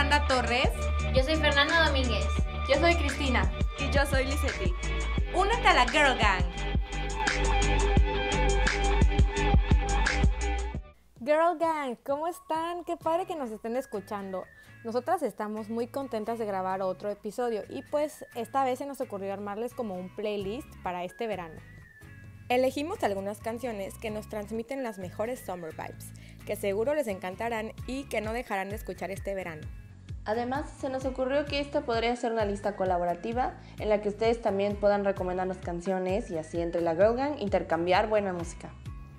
Fernanda Torres. Yo soy Fernanda Domínguez. Yo soy Cristina. Y yo soy Lizetti. Únete a la Girl Gang. Girl Gang, ¿cómo están? Qué padre que nos estén escuchando. Nosotras estamos muy contentas de grabar otro episodio y pues esta vez se nos ocurrió armarles como un playlist para este verano. Elegimos algunas canciones que nos transmiten las mejores summer vibes, que seguro les encantarán y que no dejarán de escuchar este verano. Además, se nos ocurrió que esta podría ser una lista colaborativa en la que ustedes también puedan recomendarnos canciones y así entre la Girl Gang intercambiar buena música.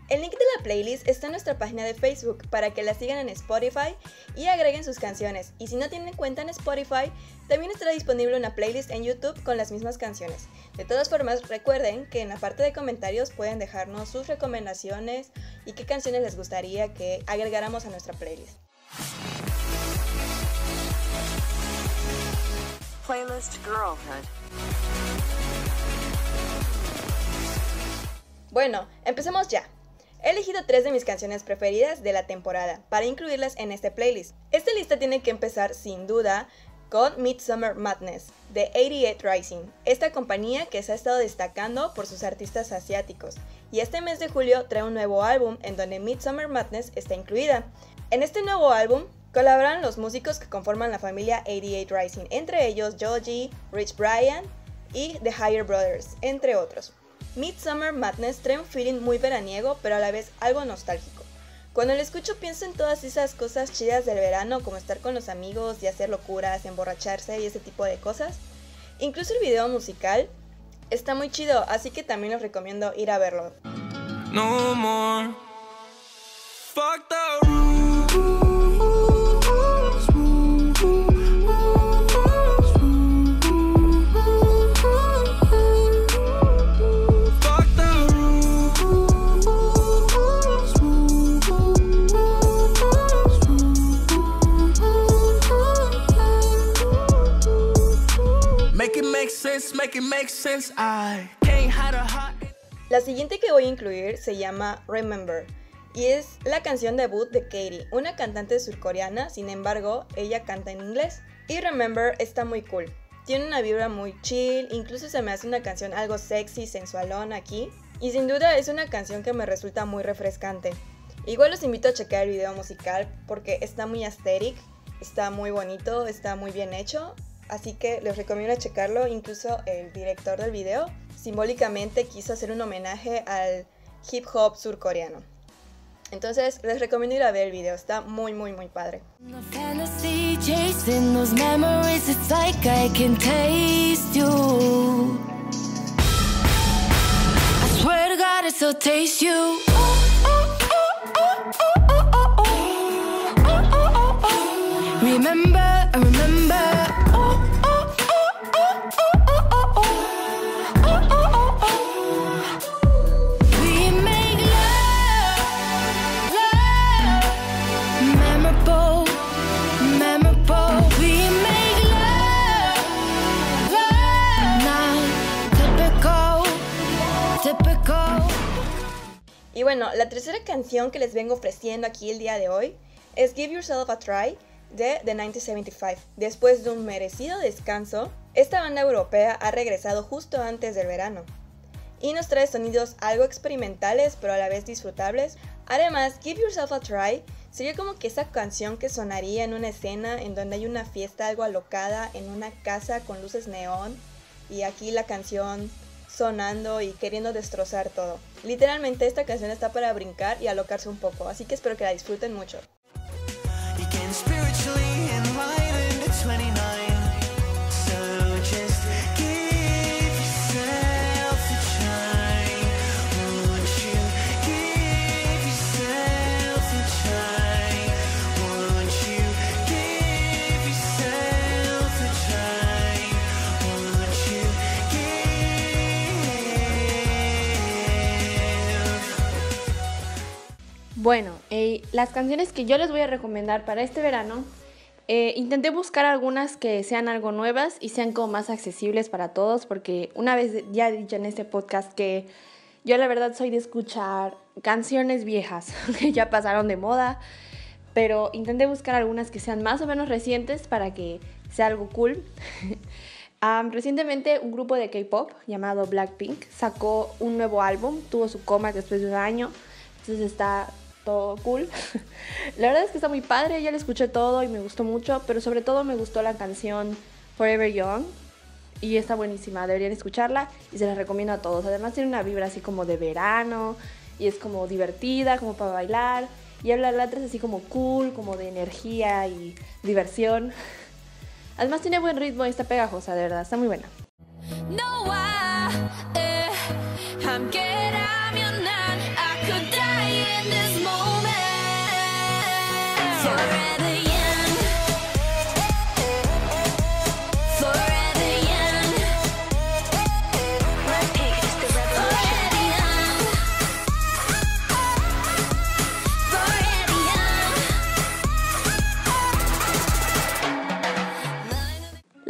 El link de la playlist está en nuestra página de Facebook para que la sigan en Spotify y agreguen sus canciones. Y si no tienen cuenta en Spotify, también estará disponible una playlist en YouTube con las mismas canciones. De todas formas, recuerden que en la parte de comentarios pueden dejarnos sus recomendaciones y qué canciones les gustaría que agregáramos a nuestra playlist. Playlist Girlhood. Bueno, empecemos ya. He elegido tres de mis canciones preferidas de la temporada para incluirlas en este playlist. Esta lista tiene que empezar sin duda con Midsummer Madness de 88 Rising, esta compañía que se ha estado destacando por sus artistas asiáticos. Y este mes de julio trae un nuevo álbum en donde Midsummer Madness está incluida. En este nuevo álbum colaboran los músicos que conforman la familia 88 Rising, entre ellos Joji, Rich Brian y The Higher Brothers, entre otros. Midsummer Madness trae un feeling muy veraniego, pero a la vez algo nostálgico. Cuando lo escucho pienso en todas esas cosas chidas del verano, como estar con los amigos y hacer locuras, emborracharse y ese tipo de cosas. Incluso el video musical está muy chido, así que también les recomiendo ir a verlo. No more. La siguiente que voy a incluir se llama Remember y es la canción debut de Katie, una cantante surcoreana, sin embargo, ella canta en inglés. Y Remember está muy cool. Tiene una vibra muy chill, incluso se me hace una canción algo sexy, sensualón aquí. Y sin duda es una canción que me resulta muy refrescante. Igual los invito a checar el video musical porque está muy aesthetic, está muy bonito, está muy bien hecho así que les recomiendo checarlo. Incluso el director del video simbólicamente quiso hacer un homenaje al hip hop surcoreano. Entonces les recomiendo ir a ver el video, está muy muy muy padre. Bueno, la tercera canción que les vengo ofreciendo aquí el día de hoy es Give Yourself a Try de The 1975. Después de un merecido descanso, esta banda europea ha regresado justo antes del verano y nos trae sonidos algo experimentales pero a la vez disfrutables. Además, Give Yourself a Try sería como que esa canción que sonaría en una escena en donde hay una fiesta algo alocada en una casa con luces neón y aquí la canción y queriendo destrozar todo. Literalmente esta canción está para brincar y alocarse un poco, así que espero que la disfruten mucho. Bueno, eh, las canciones que yo les voy a recomendar para este verano, eh, intenté buscar algunas que sean algo nuevas y sean como más accesibles para todos, porque una vez ya he dicho en este podcast que yo la verdad soy de escuchar canciones viejas que ya pasaron de moda, pero intenté buscar algunas que sean más o menos recientes para que sea algo cool. Recientemente un grupo de K-pop llamado Blackpink sacó un nuevo álbum, tuvo su coma después de un año, entonces está todo cool. la verdad es que está muy padre, ya lo escuché todo y me gustó mucho, pero sobre todo me gustó la canción Forever Young y está buenísima, deberían escucharla y se la recomiendo a todos. Además tiene una vibra así como de verano y es como divertida, como para bailar y habla letras así como cool, como de energía y diversión. Además tiene buen ritmo y está pegajosa, de verdad, está muy buena.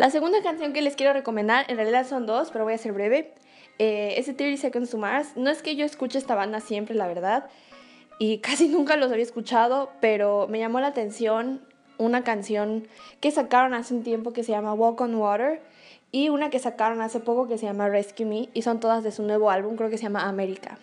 La segunda canción que les quiero recomendar, en realidad son dos, pero voy a ser breve. Eh, es de 30 Seconds to Mars. No es que yo escuche esta banda siempre, la verdad, y casi nunca los había escuchado, pero me llamó la atención una canción que sacaron hace un tiempo que se llama Walk on Water y una que sacaron hace poco que se llama Rescue Me y son todas de su nuevo álbum, creo que se llama América.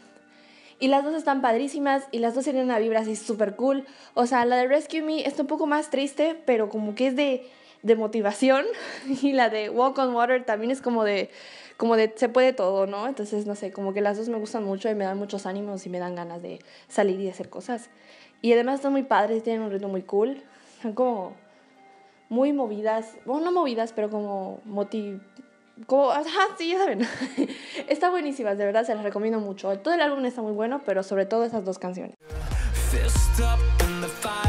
Y las dos están padrísimas y las dos tienen una vibra así súper cool. O sea, la de Rescue Me está un poco más triste, pero como que es de de motivación y la de Walk on Water también es como de, como de se puede todo, ¿no? Entonces, no sé, como que las dos me gustan mucho y me dan muchos ánimos y me dan ganas de salir y de hacer cosas. Y además están muy padres, tienen un ritmo muy cool, son como muy movidas, bueno, no movidas, pero como motiv... Como, ajá, sí, ya saben. está buenísimas, de verdad, se las recomiendo mucho. Todo el álbum está muy bueno, pero sobre todo esas dos canciones. La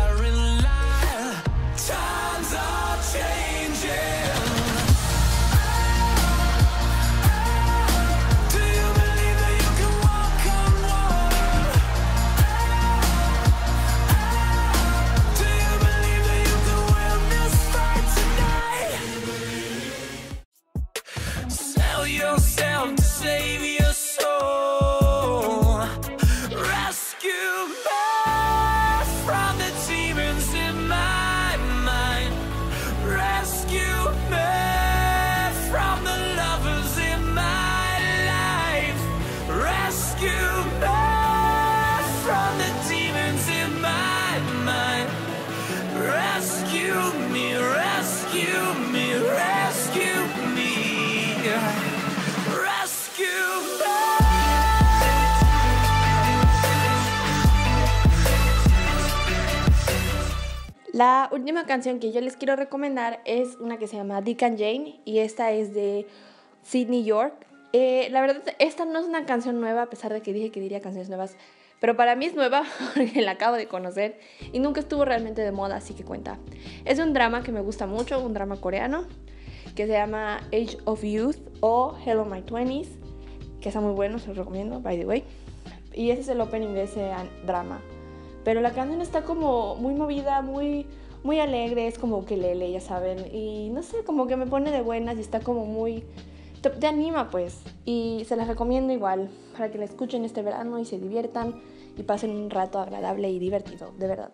última canción que yo les quiero recomendar es una que se llama Dick and Jane y esta es de Sydney York. Eh, la verdad, esta no es una canción nueva, a pesar de que dije que diría canciones nuevas, pero para mí es nueva porque la acabo de conocer y nunca estuvo realmente de moda, así que cuenta. Es un drama que me gusta mucho, un drama coreano que se llama Age of Youth o Hello My Twenties, que está muy bueno, se lo recomiendo, by the way. Y ese es el opening de ese drama. Pero la canción está como muy movida, muy, muy alegre, es como que lele, ya saben. Y no sé, como que me pone de buenas y está como muy... Te, anima pues. Y se las recomiendo igual para que la escuchen este verano y se diviertan y pasen un rato agradable y divertido, de verdad.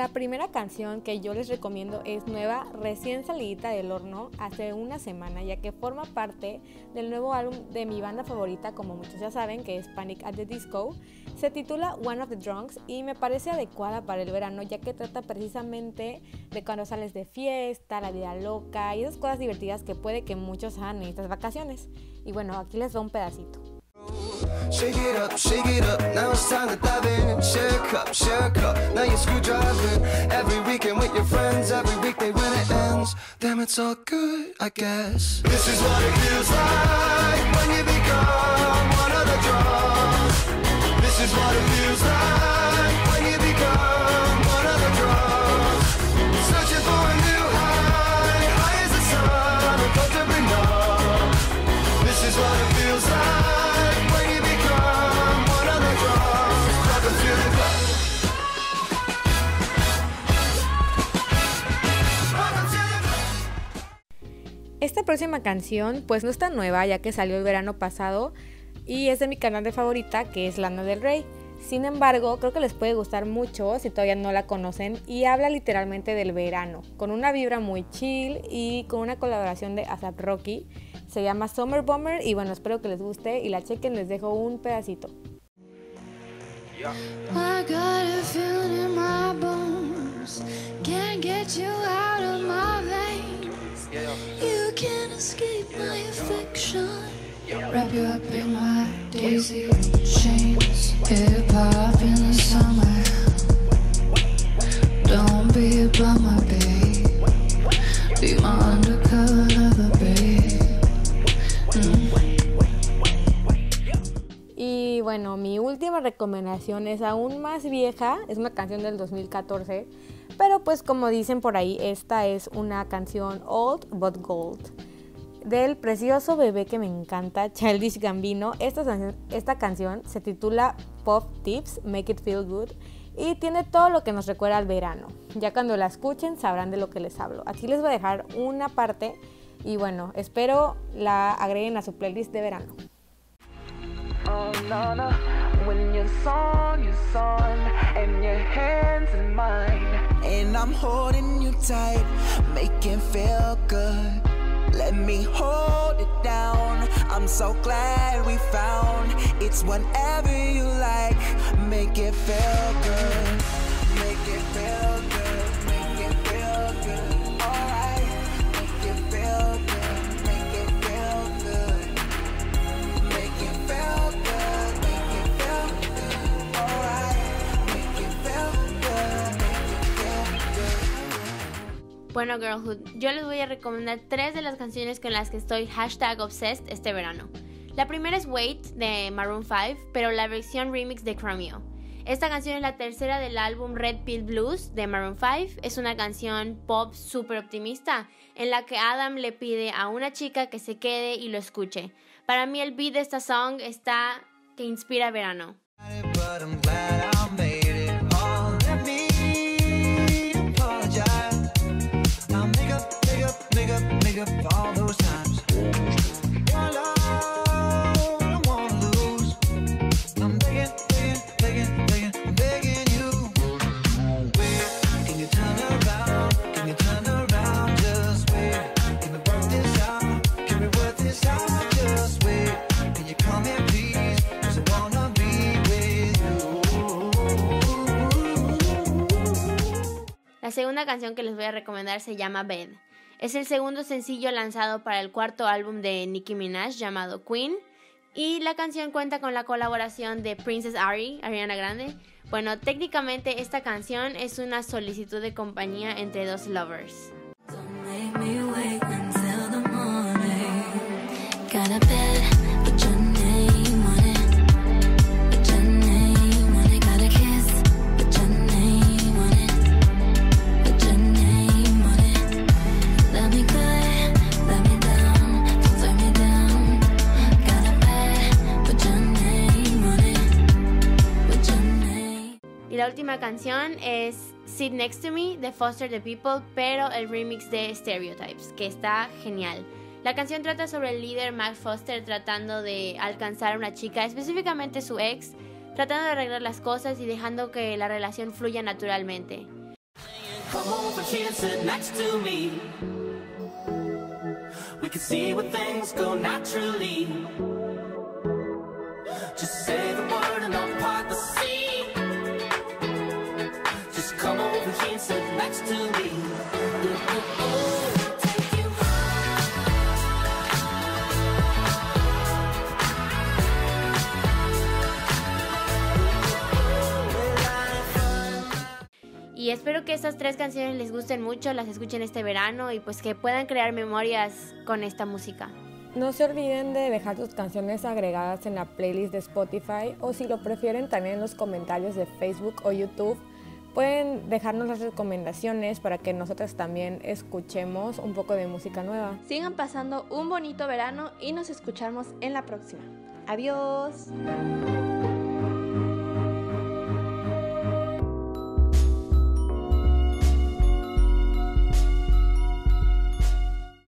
La primera canción que yo les recomiendo es nueva, recién salidita del horno hace una semana, ya que forma parte del nuevo álbum de mi banda favorita, como muchos ya saben, que es Panic at the Disco. Se titula One of the Drunks y me parece adecuada para el verano, ya que trata precisamente de cuando sales de fiesta, la vida loca y esas cosas divertidas que puede que muchos hagan en estas vacaciones. Y bueno, aquí les doy un pedacito. Shake it up, shake it up. Now it's time to dive in. Share a cup, share a cup. Now you're screw driving. Every weekend with your friends, every weekday when it ends. Damn, it's all good, I guess. This is what it feels like when you become one of the drums. This is what it feels like próxima canción pues no está nueva ya que salió el verano pasado y es de mi canal de favorita que es Lana del Rey. Sin embargo, creo que les puede gustar mucho si todavía no la conocen y habla literalmente del verano, con una vibra muy chill y con una colaboración de ASAP Rocky. Se llama Summer Bomber y bueno, espero que les guste y la chequen, les dejo un pedacito. I got a feeling in my bones. Can't get you out of my veins. You can't escape my affection. Wrap you up in my daisy chains. In the summer. Don't be a my babe. Y bueno, mi última recomendación es aún más vieja, es una canción del 2014, pero pues como dicen por ahí, esta es una canción old but gold del precioso bebé que me encanta, Childish Gambino. Esta, canción- se titula Pop Tips, Make It Feel Good y tiene todo lo que nos recuerda al verano. Ya cuando la escuchen sabrán de lo que les hablo. Aquí les voy a dejar una parte y bueno, espero la agreguen a su playlist de verano. Oh And I'm holding you tight, making feel good. Let me hold it down. I'm so glad we found it's whenever you like. Make it feel good. Bueno, Girlhood, yo les voy a recomendar tres de las canciones con las que estoy obsessed este verano. La primera es Wait de Maroon 5, pero la versión remix de Chromeo. Esta canción es la tercera del álbum Red Pill Blues de Maroon 5. Es una canción pop súper optimista en la que Adam le pide a una chica que se quede y lo escuche. Para mí el beat de esta song está que inspira verano. Segunda canción que les voy a recomendar se llama Bed. Es el segundo sencillo lanzado para el cuarto álbum de Nicki Minaj llamado Queen. Y la canción cuenta con la colaboración de Princess Ari, Ariana Grande. Bueno, técnicamente esta canción es una solicitud de compañía entre dos lovers. La última canción es Sit Next to Me de Foster the People, pero el remix de Stereotypes, que está genial. La canción trata sobre el líder Mac Foster tratando de alcanzar a una chica, específicamente su ex, tratando de arreglar las cosas y dejando que la relación fluya naturalmente. Y espero que estas tres canciones les gusten mucho, las escuchen este verano y pues que puedan crear memorias con esta música. No se olviden de dejar sus canciones agregadas en la playlist de Spotify o si lo prefieren también en los comentarios de Facebook o YouTube. Pueden dejarnos las recomendaciones para que nosotros también escuchemos un poco de música nueva. Sigan pasando un bonito verano y nos escuchamos en la próxima. Adiós.